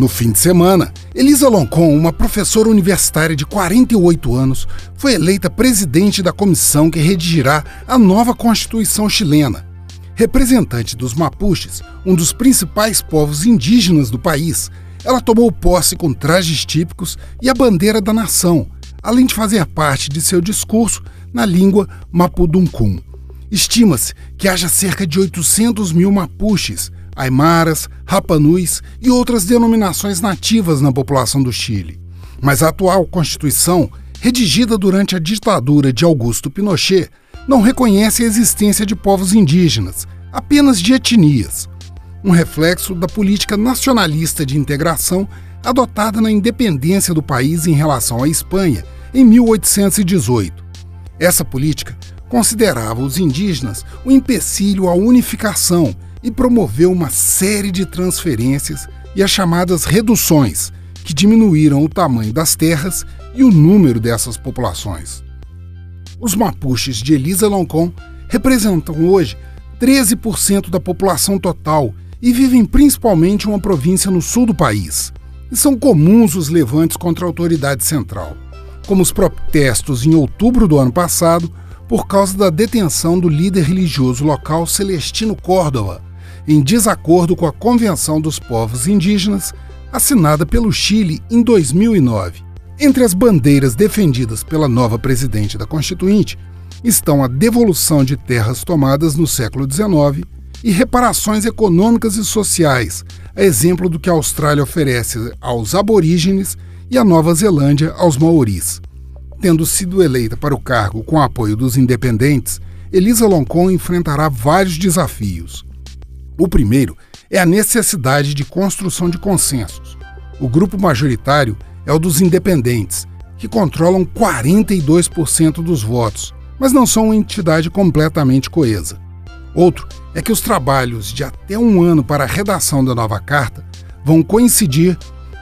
No fim de semana, Elisa Loncon, uma professora universitária de 48 anos, foi eleita presidente da comissão que redigirá a nova Constituição chilena. Representante dos Mapuches, um dos principais povos indígenas do país, ela tomou posse com trajes típicos e a bandeira da nação, além de fazer parte de seu discurso na língua Mapudungun. Estima-se que haja cerca de 800 mil Mapuches, Aimaras, Rapanuis e outras denominações nativas na população do Chile. Mas a atual Constituição, redigida durante a ditadura de Augusto Pinochet, não reconhece a existência de povos indígenas, apenas de etnias. Um reflexo da política nacionalista de integração adotada na independência do país em relação à Espanha em 1818. Essa política considerava os indígenas o empecilho à unificação e promoveu uma série de transferências e as chamadas reduções, que diminuíram o tamanho das terras e o número dessas populações. Os mapuches de Elisa Loncon representam hoje 13% da população total e vivem principalmente em uma província no sul do país. E são comuns os levantes contra a autoridade central, como os protestos em outubro do ano passado por causa da detenção do líder religioso local Celestino Córdova, em desacordo com a Convenção dos Povos Indígenas, assinada pelo Chile em 2009. Entre as bandeiras defendidas pela nova presidente da Constituinte estão a devolução de terras tomadas no século XIX e reparações econômicas e sociais, a exemplo do que a Austrália oferece aos aborígenes e a Nova Zelândia aos maoris. Tendo sido eleita para o cargo com apoio dos independentes, Elisa Loncon enfrentará vários desafios. O primeiro é a necessidade de construção de consensos. O grupo majoritário é o dos independentes, que controlam 42% dos votos, mas não são uma entidade completamente coesa. Outro é que os trabalhos de até um ano para a redação da nova carta vão coincidir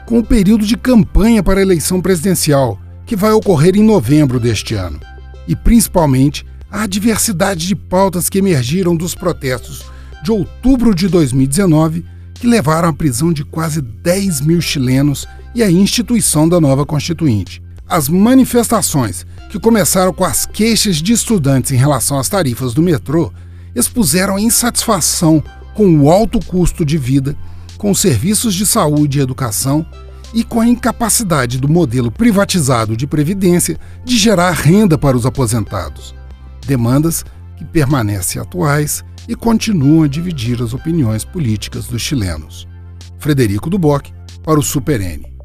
com o período de campanha para a eleição presidencial, que vai ocorrer em novembro deste ano, e principalmente a diversidade de pautas que emergiram dos protestos de outubro de 2019 que levaram à prisão de quase 10 mil chilenos e à instituição da nova Constituinte. As manifestações, que começaram com as queixas de estudantes em relação às tarifas do metrô, expuseram a insatisfação com o alto custo de vida, com os serviços de saúde e educação e com a incapacidade do modelo privatizado de previdência de gerar renda para os aposentados. Demandas que permanecem atuais e continuam a dividir as opiniões políticas dos chilenos. Frederico Duboc, para o Super N.